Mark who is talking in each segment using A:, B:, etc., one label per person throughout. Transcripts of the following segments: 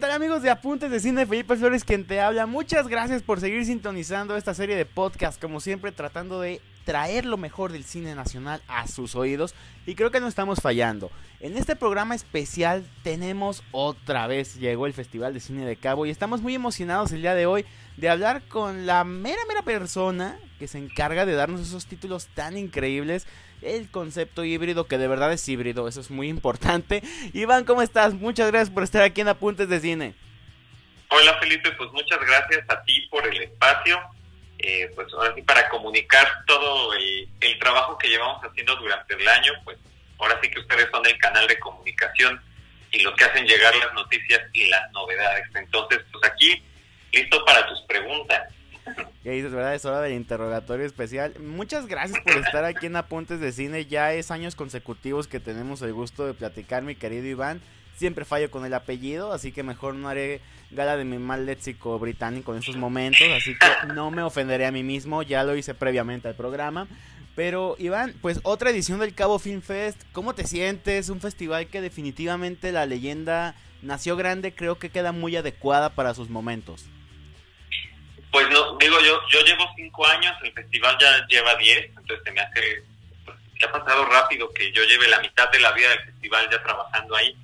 A: ¿Qué tal amigos de Apuntes de Cine? Felipe Flores quien te habla. Muchas gracias por seguir sintonizando esta serie de podcast, como siempre tratando de traer lo mejor del cine nacional a sus oídos y creo que no estamos fallando. En este programa especial tenemos otra vez, llegó el Festival de Cine de Cabo y estamos muy emocionados el día de hoy de hablar con la mera mera persona que se encarga de darnos esos títulos tan increíbles el concepto híbrido, que de verdad es híbrido, eso es muy importante. Iván, ¿cómo estás? Muchas gracias por estar aquí en Apuntes de Cine.
B: Hola Felipe, pues muchas gracias a ti por el espacio, eh, pues ahora sí para comunicar todo el, trabajo que llevamos haciendo durante el año, pues ahora sí que ustedes son el canal de comunicación y lo que hacen llegar las noticias y las novedades. Entonces, pues aquí, listo para tus preguntas.
A: ¿Qué dices, verdad? Es hora del interrogatorio especial. Muchas gracias por estar aquí en Apuntes de Cine. Ya es años consecutivos que tenemos el gusto de platicar, mi querido Iván. Siempre fallo con el apellido, así que mejor no haré gala de mi mal léxico británico en esos momentos. Así que no me ofenderé a mí mismo, ya lo hice previamente al programa. Pero Iván, pues otra edición del Cabo Film Fest. ¿Cómo te sientes? Un festival que definitivamente la leyenda nació grande, creo que queda muy adecuada para sus momentos.
B: Pues no, digo yo, yo llevo cinco años, el festival ya lleva diez, entonces se me hace, pues, que ha pasado rápido que yo lleve la mitad de la vida del festival ya trabajando ahí.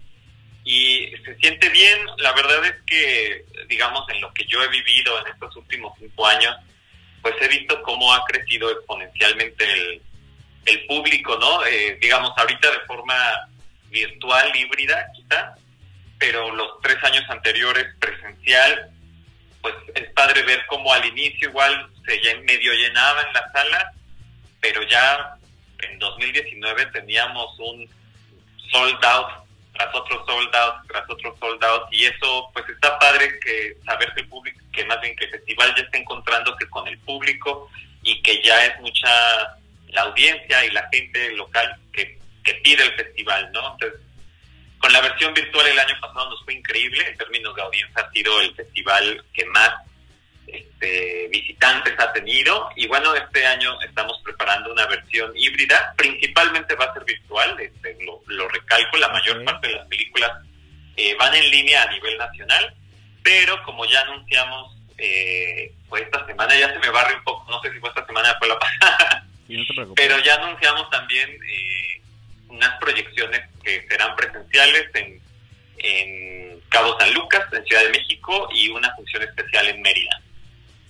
B: Y se siente bien, la verdad es que, digamos, en lo que yo he vivido en estos últimos cinco años, pues he visto cómo ha crecido exponencialmente el, el público, ¿no? Eh, digamos, ahorita de forma virtual, híbrida, quizá, pero los tres años anteriores presencial, pues es padre ver cómo al inicio igual se medio llenaba en la sala, pero ya en 2019 teníamos un sold out tras otro sold out, tras otro sold out, y eso pues está padre que saber que público, que más bien que el festival ya está encontrando que con el público y que ya es mucha la audiencia y la gente local que, que pide el festival, ¿no? Entonces, con la versión virtual el año pasado nos fue increíble, en términos de audiencia ha sido el festival que más este, visitantes ha tenido. Y bueno, este año estamos preparando una versión híbrida, principalmente va a ser virtual, este, lo, lo, recalco, la mayor parte de las películas eh, van en línea a nivel nacional, pero como ya anunciamos, eh, pues esta semana ya se me barre un poco, no sé si fue esta semana o fue la pasada,
A: Sí, no
B: pero ya anunciamos también eh, unas proyecciones que serán presenciales en, en Cabo San Lucas, en Ciudad de México, y una función especial en Mérida.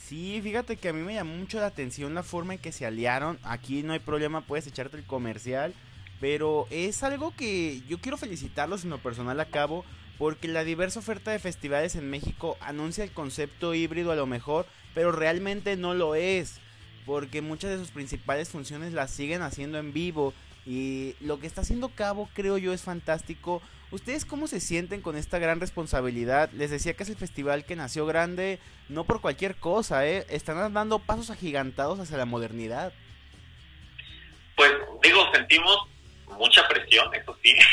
A: Sí, fíjate que a mí me llamó mucho la atención la forma en que se aliaron. Aquí no hay problema, puedes echarte el comercial. Pero es algo que yo quiero felicitarlos en lo personal a cabo. Porque la diversa oferta de festivales en México anuncia el concepto híbrido a lo mejor. Pero realmente no lo es. Porque muchas de sus principales funciones las siguen haciendo en vivo. Y lo que está haciendo Cabo creo yo es fantástico. ¿Ustedes cómo se sienten con esta gran responsabilidad? Les decía que es el festival que nació grande, no por cualquier cosa, ¿eh? Están dando pasos agigantados hacia la modernidad.
B: Pues digo, sentimos mucha presión, eso sí.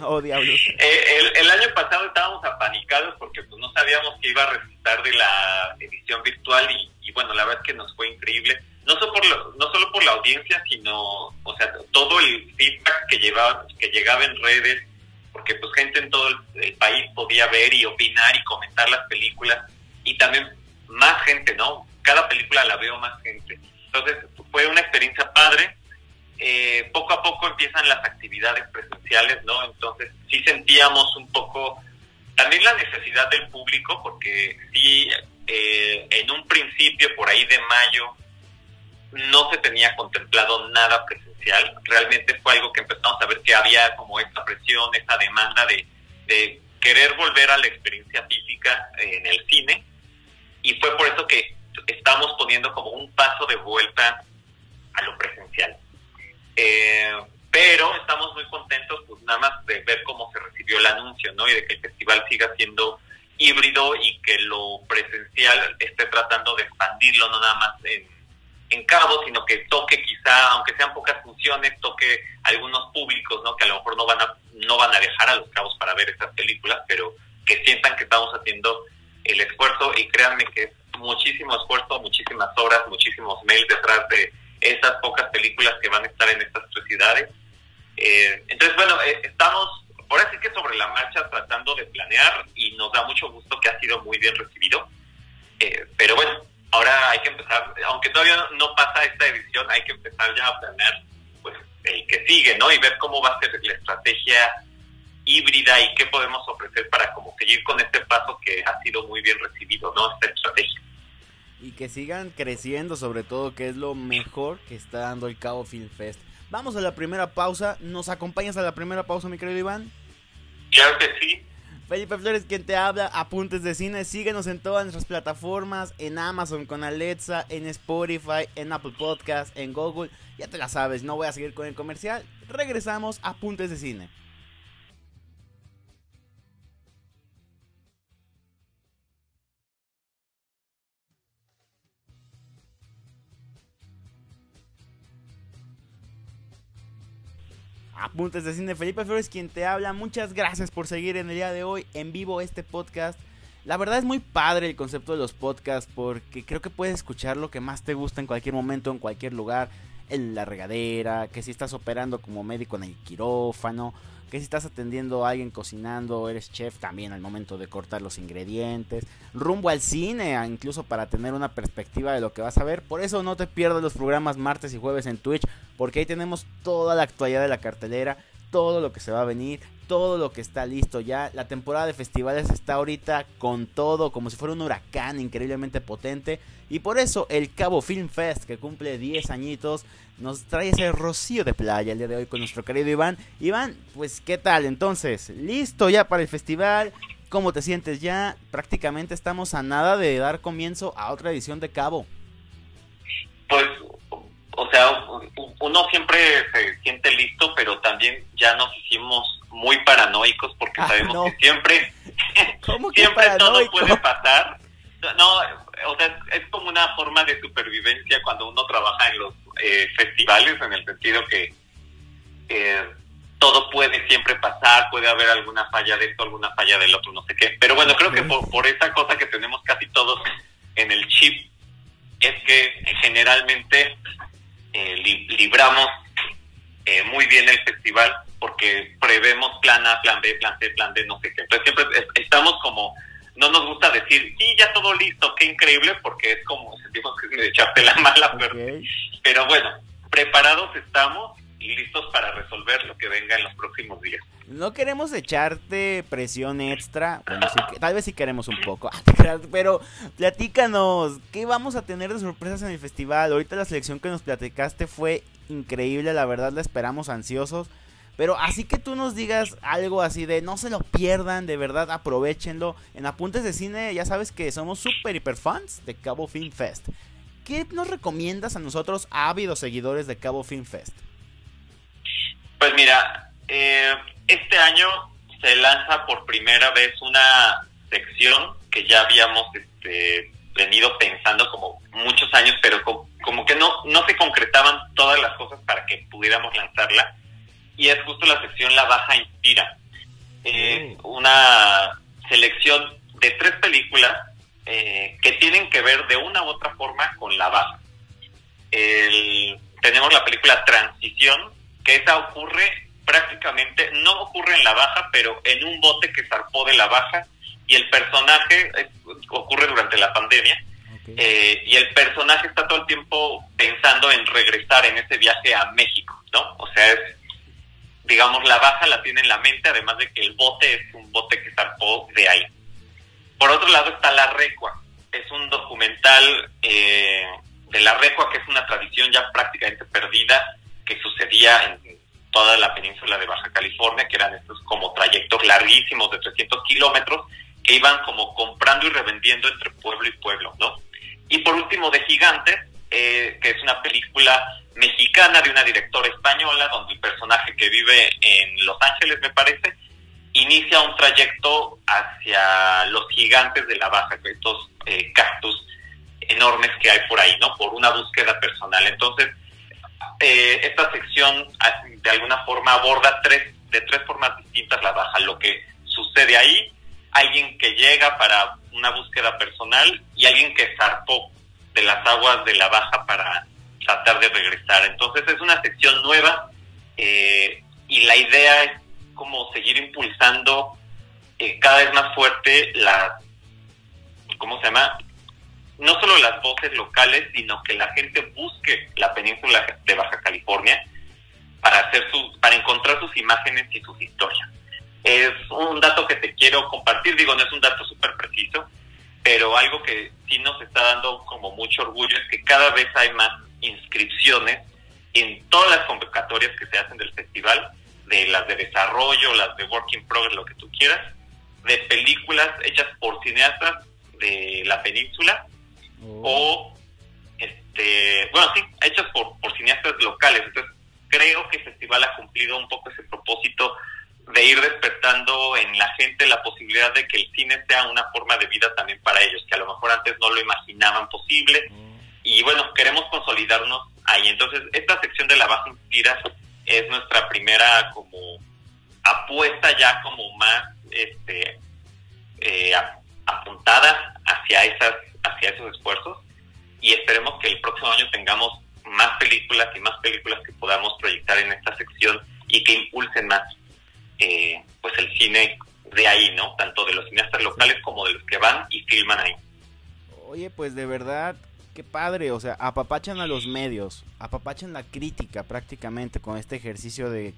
A: Oh, diablos.
B: Eh, el, el año pasado estábamos apanicados porque pues no sabíamos qué iba a resultar de la edición virtual y, y bueno, la verdad es que nos fue increíble. No solo, por lo- no solo por la audiencia, sino, o sea, todo el feedback que, llevaba, que llegaba en redes, porque pues gente en todo el, el país podía ver y opinar y comentar las películas y también más gente, ¿no? Cada película la veo más gente. Entonces fue una experiencia padre. Eh, poco a poco empiezan las actividades presenciales, ¿no? Entonces sí sentíamos un poco también la necesidad del público, porque sí, eh, en un principio, por ahí de mayo, no se tenía contemplado nada presencial. Realmente fue algo que empezamos a ver que había como esa presión, esa demanda de, de querer volver a la experiencia física en el cine. Y fue por eso que estamos poniendo como un paso de vuelta a lo presencial. Eh, pero estamos muy contentos, pues nada más de ver cómo se recibió el anuncio, ¿no? Y de que el festival siga siendo híbrido y que lo presencial esté tratando de expandirlo, no nada más en, en cabo, sino que toque quizá, aunque sean pocas funciones, toque algunos públicos, ¿no? Que a lo mejor no van a, no van a viajar a los cabos para ver estas películas, pero que sientan que estamos haciendo el esfuerzo y créanme que es muchísimo esfuerzo, muchísimas horas, muchísimos mails detrás de esas pocas películas que van a estar en estas tres ciudades. Eh, entonces, bueno, eh, estamos ahora sí que sobre la marcha tratando de planear y nos da mucho gusto que ha sido muy bien recibido. Eh, pero bueno, ahora hay que empezar, aunque todavía no pasa esta edición, hay que empezar ya a planear pues el que sigue, ¿no? Y ver cómo va a ser la estrategia híbrida y qué podemos ofrecer para como seguir con este paso que ha sido muy bien recibido, ¿no? Esta estrategia.
A: Y que sigan creciendo sobre todo, que es lo mejor que está dando el Cabo Film Fest. Vamos a la primera pausa. ¿Nos acompañas a la primera pausa, mi querido Iván?
B: Claro que sí.
A: Felipe Flores, quien te habla, apuntes de cine. Síguenos en todas nuestras plataformas: en Amazon con Alexa, en Spotify, en Apple Podcast, en Google. Ya te la sabes, no voy a seguir con el comercial. Regresamos a apuntes de cine. Apuntes de Cine, Felipe Flores quien te habla. Muchas gracias por seguir en el día de hoy en vivo este podcast. La verdad es muy padre el concepto de los podcasts porque creo que puedes escuchar lo que más te gusta en cualquier momento, en cualquier lugar, en la regadera, que si estás operando como médico en el quirófano, que si estás atendiendo a alguien cocinando, eres chef también al momento de cortar los ingredientes, rumbo al cine, incluso para tener una perspectiva de lo que vas a ver. Por eso no te pierdas los programas martes y jueves en Twitch, porque ahí tenemos toda la actualidad de la cartelera, todo lo que se va a venir, todo lo que está listo ya. La temporada de festivales está ahorita con todo, como si fuera un huracán increíblemente potente. Y por eso el Cabo Film Fest, que cumple 10 añitos, nos trae ese rocío de playa el día de hoy con nuestro querido Iván. Iván, pues qué tal entonces, listo ya para el festival. ¿Cómo te sientes ya? Prácticamente estamos a nada de dar comienzo a otra edición de Cabo.
B: Pues, o sea, uno siempre se siente listo, pero también ya nos hicimos muy paranoicos porque ah, sabemos que siempre, siempre todo puede pasar. No, o sea, es como una forma de supervivencia cuando uno trabaja en los eh, festivales, en el sentido que eh, todo puede siempre pasar, puede haber alguna falla de esto, alguna falla del otro, no sé qué. Pero bueno, creo que por, por esa cosa que tenemos casi todos en el chip, es que generalmente eh, libramos muy bien el festival porque prevemos plan A, plan B, plan C, plan D, no sé qué. Entonces siempre estamos como no nos gusta decir, sí, ya todo listo, qué increíble, porque es como sentimos que es echarte la mala, pero, pero bueno, preparados estamos y listos para resolver lo que venga en los próximos días.
A: No queremos echarte presión extra, bueno, tal vez sí queremos un poco, pero platícanos, ¿qué vamos a tener de sorpresas en el festival? Ahorita la selección que nos platicaste fue increíble, la verdad la esperamos ansiosos. Pero así que tú nos digas algo así de no se lo pierdan, de verdad aprovechenlo. En Apuntes de Cine ya sabes que somos super hiper fans de Cabo Film Fest. ¿Qué nos recomiendas a nosotros, ávidos seguidores de Cabo Film Fest?
B: Pues mira, eh, este año se lanza por primera vez una sección que ya habíamos este, venido pensando como muchos años, pero como, como que no, no se concretaban todas las cosas para que pudiéramos lanzarla y es justo la sección La Baja Inspira. Eh, una selección de tres películas eh, que tienen que ver de una u otra forma con la baja. tenemos la película Transición, que esa ocurre prácticamente, no ocurre en la baja, pero en un bote que zarpó de la baja y el personaje ocurre durante la pandemia. Eh, y el personaje está todo el tiempo pensando en regresar en ese viaje a México, ¿no? O sea, es digamos, la baja la tiene en la mente, además de que el bote es un bote que zarpó de ahí. Por otro lado está La Recua, es un documental eh, de La Recua, que es una tradición ya prácticamente perdida, que sucedía en toda la península de Baja California, que eran estos como trayectos larguísimos de 300 kilómetros, que iban como comprando y revendiendo entre pueblo y pueblo, ¿no? Y por último, de Gigantes, eh, que es una película mexicana de una directora española, donde el personaje que vive en Los Ángeles, me parece, inicia un trayecto hacia los gigantes de la baja, estos eh, cactus enormes que hay por ahí, ¿no? Por una búsqueda personal. Entonces, eh, esta sección ah, de alguna forma aborda tres, de tres formas distintas la baja, lo que sucede ahí, alguien que llega para una búsqueda personal y alguien que zarpó de las aguas de la baja para tratar de regresar. Entonces es una sección nueva eh, y la idea es como seguir impulsando eh, cada vez más fuerte la, ¿cómo se llama? No solo las voces locales, sino que la gente busque la península de Baja California para hacer su, para encontrar sus imágenes y sus historias. Es un dato que te quiero compartir, digo, no es un dato súper preciso, pero algo que sí nos está dando como mucho orgullo es que cada vez hay más inscripciones en todas las convocatorias que se hacen del festival, de las de desarrollo, las de working progress, lo que tú quieras, de películas hechas por cineastas de la península oh. o, este, bueno, sí, hechas por, por cineastas locales. Entonces, creo que el festival ha cumplido un poco ese propósito de ir despertando en la gente la posibilidad de que el cine sea una forma de vida también para ellos, que a lo mejor antes no lo imaginaban posible. Mm. Y bueno, queremos consolidarnos ahí. Entonces, esta sección de la Baja Inspira es nuestra primera como apuesta ya como más este eh, apuntada hacia esas hacia esos esfuerzos y esperemos que el próximo año tengamos más películas y más películas que podamos proyectar en esta sección y que impulsen más eh, pues el cine de ahí, ¿no? Tanto de los cineastas locales como de los que van y filman ahí.
A: Oye, pues de verdad, qué padre, o sea, apapachan a los medios, apapachan la crítica prácticamente con este ejercicio de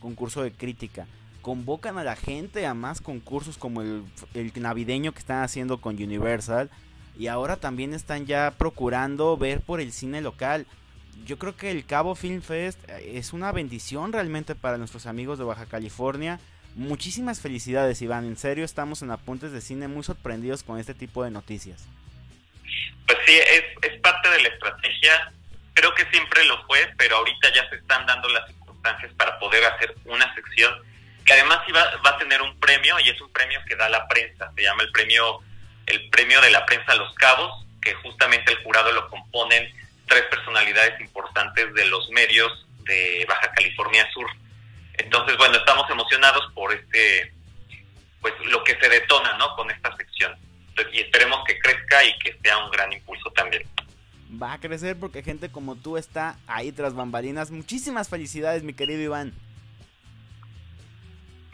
A: concurso de crítica. Convocan a la gente a más concursos como el, el navideño que están haciendo con Universal. Y ahora también están ya procurando ver por el cine local yo creo que el Cabo Film Fest eh, es una bendición realmente para nuestros amigos de Baja California. Muchísimas felicidades, Iván. En serio, estamos en Apuntes de Cine muy sorprendidos con este tipo de noticias.
B: Pues sí, es, es parte de la estrategia. Creo que siempre lo fue, pero ahorita ya se están dando las circunstancias para poder hacer una sección que además iba, va a tener un premio y es un premio que da la prensa. Se llama el premio, el premio de la prensa Los Cabos, que justamente el jurado lo componen tres personalidades importantes de los medios de Baja California Sur. Entonces, bueno, estamos emocionados por este, pues lo que se detona, ¿no? Con esta sección. y esperemos que crezca y que sea un gran impulso también.
A: Va a crecer porque gente como tú está ahí tras bambalinas. Muchísimas felicidades, mi querido Iván.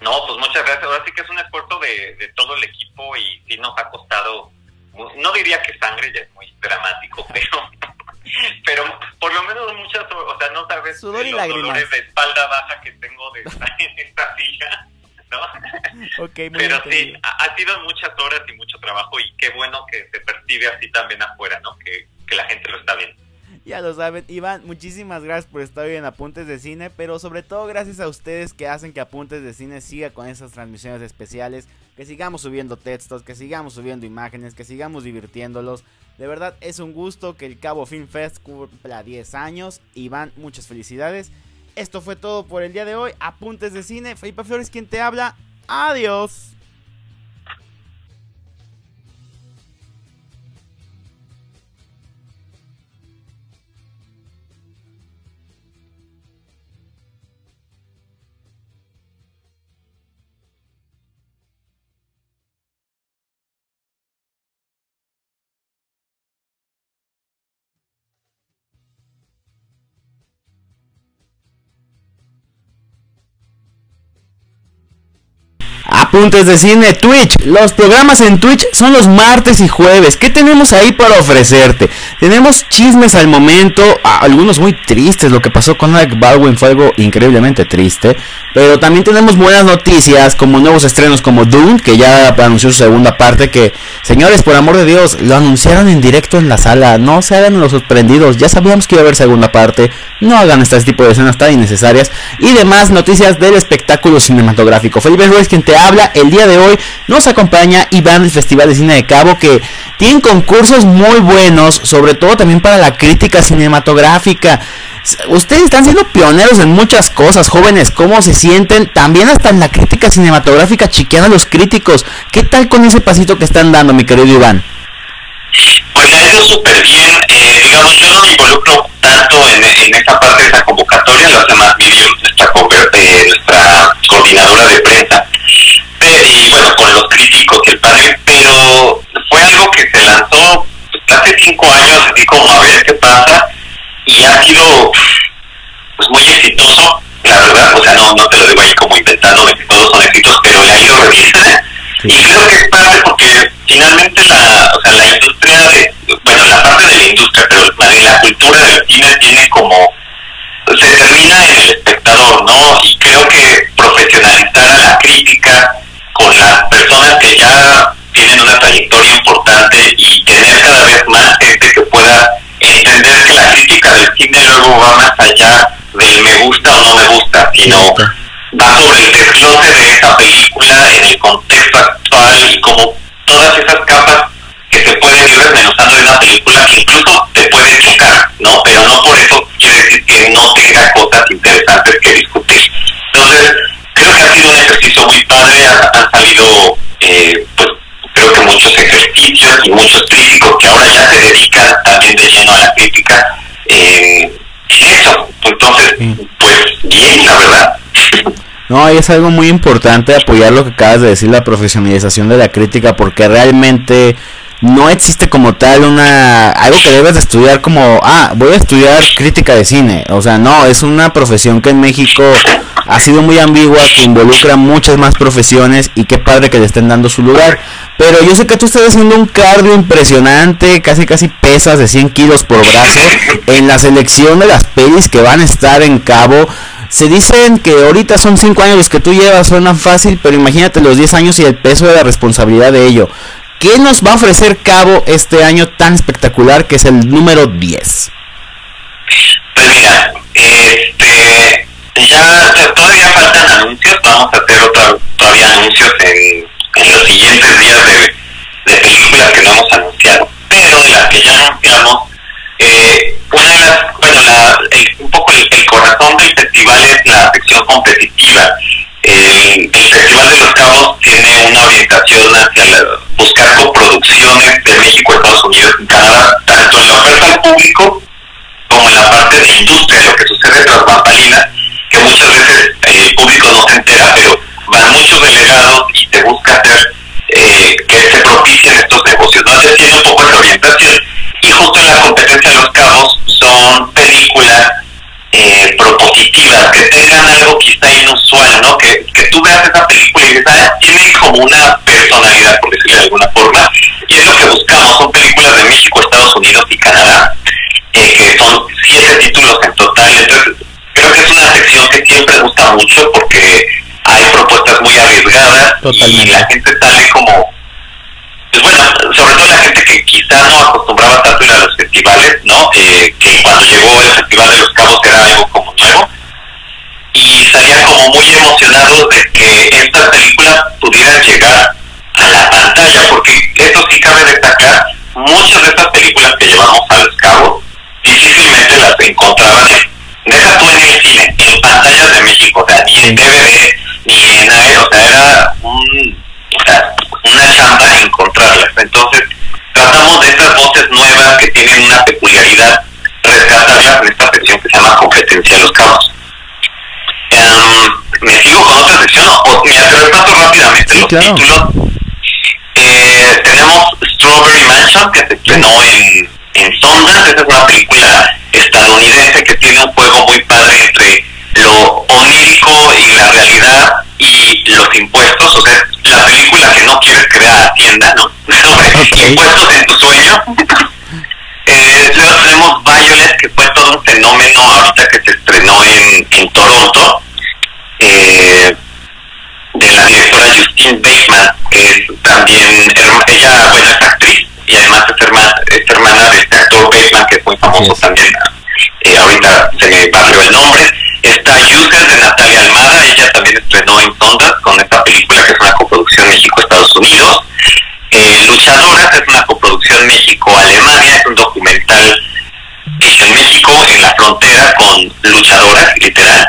B: No, pues muchas gracias. Ahora sí que es un esfuerzo de, de todo el equipo y sí nos ha costado, no diría que sangre, ya es muy dramático, pero pero por lo menos muchas, o sea, no sabes
A: Sudor
B: los
A: dolores
B: de espalda baja que tengo de estar en esta silla, ¿no?
A: Okay,
B: Pero sí, ha, sido muchas horas y mucho trabajo y qué bueno que se percibe así también afuera, ¿no? Que, que la gente lo está viendo.
A: Ya lo saben, Iván, muchísimas gracias por estar hoy en Apuntes de Cine, pero sobre todo gracias a ustedes que hacen que Apuntes de Cine siga con esas transmisiones especiales, que sigamos subiendo textos, que sigamos subiendo imágenes, que sigamos divirtiéndolos. De verdad es un gusto que el Cabo Film Fest cumpla 10 años. Iván, muchas felicidades. Esto fue todo por el día de hoy. Apuntes de Cine, Felipe Flores quien te habla. Adiós. Apuntes de cine, Twitch. Los programas en Twitch son los martes y jueves. ¿Qué tenemos ahí para ofrecerte? Tenemos chismes al momento, algunos muy tristes. Lo que pasó con Alec Baldwin fue algo increíblemente triste. Pero también tenemos buenas noticias, como nuevos estrenos como Dune, que ya anunció su segunda parte. Que, señores, por amor de Dios, lo anunciaron en directo en la sala. No se hagan los sorprendidos. Ya sabíamos que iba a haber segunda parte. No hagan este tipo de escenas tan innecesarias. Y demás noticias del espectáculo cinematográfico. Felipe Ruiz, quien te habla el día de hoy nos acompaña Iván del Festival de Cine de Cabo que tienen concursos muy buenos, sobre todo también para la crítica cinematográfica. Ustedes están siendo pioneros en muchas cosas, jóvenes. ¿Cómo se sienten? También hasta en la crítica cinematográfica chiqueando a los críticos. ¿Qué tal con ese pasito que están dando, mi querido Iván?
B: Pues ha ido súper bien. Eh, digamos, yo no me involucro tanto en, en esa parte de esa convocatoria, lo hace más nuestra, eh, nuestra coordinadora de prensa y bueno, con los críticos y el panel, pero fue algo que se lanzó hace cinco años, así como a ver qué pasa, y ha sido pues muy exitoso, la verdad, o sea, no, no te lo digo ahí como inventando de supervisa. Y creo que es padre porque finalmente la, o sea, la industria de, bueno, la parte de la industria, pero la cultura del cine tiene como, se termina en el espectador, ¿no? Y creo que profesionalizar a la crítica con las personas que ya tienen una trayectoria importante y tener cada vez más gente que pueda entender que la crítica del cine luego va más allá del me gusta o no me gusta, sino va sobre el desglose de esa película en el contexto actual y como todas esas capas que se pueden ir desmenuzando de una película que incluso te puede chocar, ¿no? Pero no por eso quiere decir que no interesantes que discutir. Entonces, creo que ha sido un ejercicio muy padre, han, salido, eh, pues, creo que muchos ejercicios y muchos críticos que ahora ya se dedican también de lleno a la crítica. Eh, eso, entonces, pues bien, la verdad.
A: No, es algo muy importante apoyar lo que acabas de decir, la profesionalización de la crítica, porque realmente no existe como tal una algo que debes de estudiar como ah voy a estudiar crítica de cine. O sea no es una profesión que en México ha sido muy ambigua que involucra muchas más profesiones y qué padre que le estén dando su lugar. Pero yo sé que tú estás haciendo un cardio impresionante casi casi pesas de 100 kilos por brazo en la selección de las pelis que van a estar en cabo. Se dicen que ahorita son 5 años los que tú llevas, suena fácil, pero imagínate los 10 años y el peso de la responsabilidad de ello. ¿Qué nos va a ofrecer Cabo este año tan espectacular que es el número 10?
B: Pues mira, este, ya todavía faltan anuncios, vamos a hacer otra, todavía anuncios en, los siguientes días de, películas que no hemos anunciado, pero de las que ya anunciamos, eh, una de las, bueno, la, un poco el, corazón del festival es la sección competitiva. Público como la parte de industria, lo que sucede tras bambalinas, que muchas veces el público no se entera, pero van muchos delegados y se busca hacer eh, que se propicien estos negocios. Entonces tiene un poco esa orientación y justo la competencia de los cabos son películas eh, propositivas que tengan algo quizá inusual, ¿no? Que, que tú veas esa película y dices, ah, tiene como una personalidad, por decirlo de alguna forma, y es lo que buscamos, son películas de México, Estados Unidos y Canadá, eh, que son siete títulos en total, entonces creo que es una sección que siempre gusta mucho porque hay propuestas muy arriesgadas y la gente sale como pues bueno, sobre todo la gente que quizá no acostumbraba tanto ir a los festivales, ¿no? Eh, que cuando llegó el Festival de los Cabos era algo como nuevo. Y salían como muy emocionados de que estas películas pudieran llegar a la pantalla, porque eso sí cabe destacar, muchas de estas películas que llevamos a los cabos difícilmente las encontraban en, deja tú en el cine, en pantallas de México, o sea, ni en DVD, ni en aire, o sea, era un, o sea, una chamba encontrarlas. Entonces, tratamos de estas voces nuevas que tienen una peculiaridad, rescatarlas en esta sección que se llama competencia de los cabos. Um, ¿Me sigo con otra sección? O, mira, te repaso rápidamente los títulos. Eh, tenemos Strawberry Mansion, que se estrenó en, en Sundance. Esa es una película estadounidense que tiene un juego muy padre entre lo onírico y la realidad y los impuestos, o sea, la película que no quieres que vea Hacienda, ¿no? Sobre impuestos en tu sueño. Eh, luego tenemos Violet, que fue todo un fenómeno ahorita que se estrenó en, en Toronto, eh, de la directora Justine Bateman, que es también, ella, buena actriz, y además es hermana, es hermana de este actor Bateman, que es muy famoso también. Eh, ahorita se me barrió el nombre. Está User de Natalia Almada, ella también estrenó en Sondas con esta película que es una coproducción México-Estados Unidos. Eh, Luchadoras es una coproducción México-Alemania, es un documental hecho en México, en la frontera con luchadoras, literal.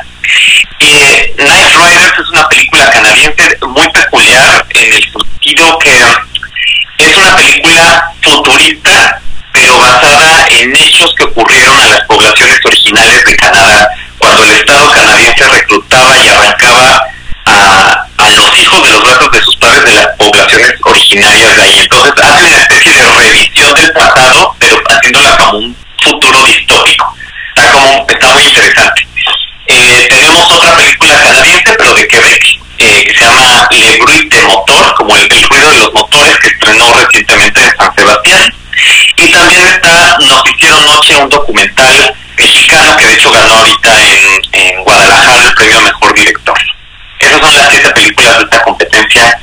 B: Eh, Night Riders es una película canadiense muy peculiar en el sentido que es una película futurista, pero basada en hechos que ocurrieron a las poblaciones originales de Canadá cuando el Estado canadiense reclutaba y arrancaba a, a los hijos de los brazos de sus inéditas. Entonces hacen una especie de revisión del pasado, pero haciéndola como un futuro distópico. Está, como, está muy interesante. Eh, tenemos otra película canadiense, pero de Quebec, eh, que se llama Le Bruit de Motor, como el, el, ruido de los motores que estrenó recientemente en San Sebastián. Y también está Nos hicieron noche un documental mexicano que de hecho ganó ahorita en, en Guadalajara el premio Mejor Director. Esas son las siete películas de esta competencia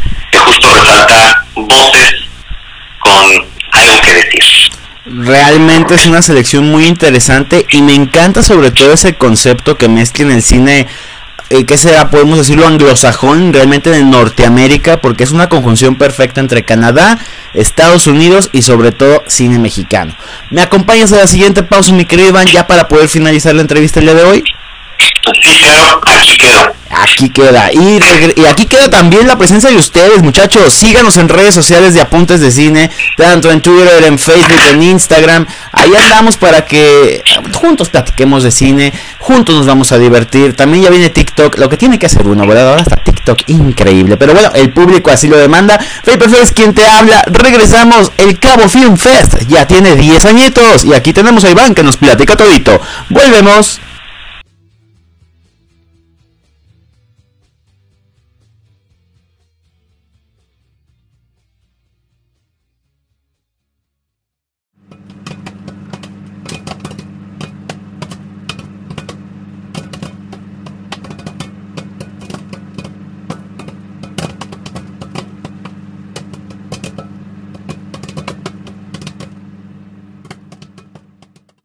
A: Es una selección muy interesante y me encanta sobre todo ese concepto que mezcla en el cine eh, que sea, podemos decirlo, anglosajón, realmente de Norteamérica, porque es una conjunción perfecta entre Canadá, Estados Unidos y sobre todo cine mexicano. ¿Me acompañas a la siguiente pausa, mi querido Iván, ya para poder finalizar la entrevista el día de hoy?
B: Sí, claro, aquí quedó.
A: Aquí queda. Y, y, aquí queda también la presencia de ustedes, muchachos. Síganos en redes sociales de Apuntes de Cine, tanto en Twitter, en Facebook, en Instagram. Ahí andamos para que juntos platiquemos de cine, juntos nos vamos a divertir. También ya viene TikTok, lo que tiene que hacer uno, ¿verdad? Ahora está TikTok increíble. Pero bueno, el público así lo demanda. Felipe quien te habla. Regresamos. El Cabo Film Fest ya tiene 10 añitos. Y aquí tenemos a Iván que nos platica todito. Volvemos.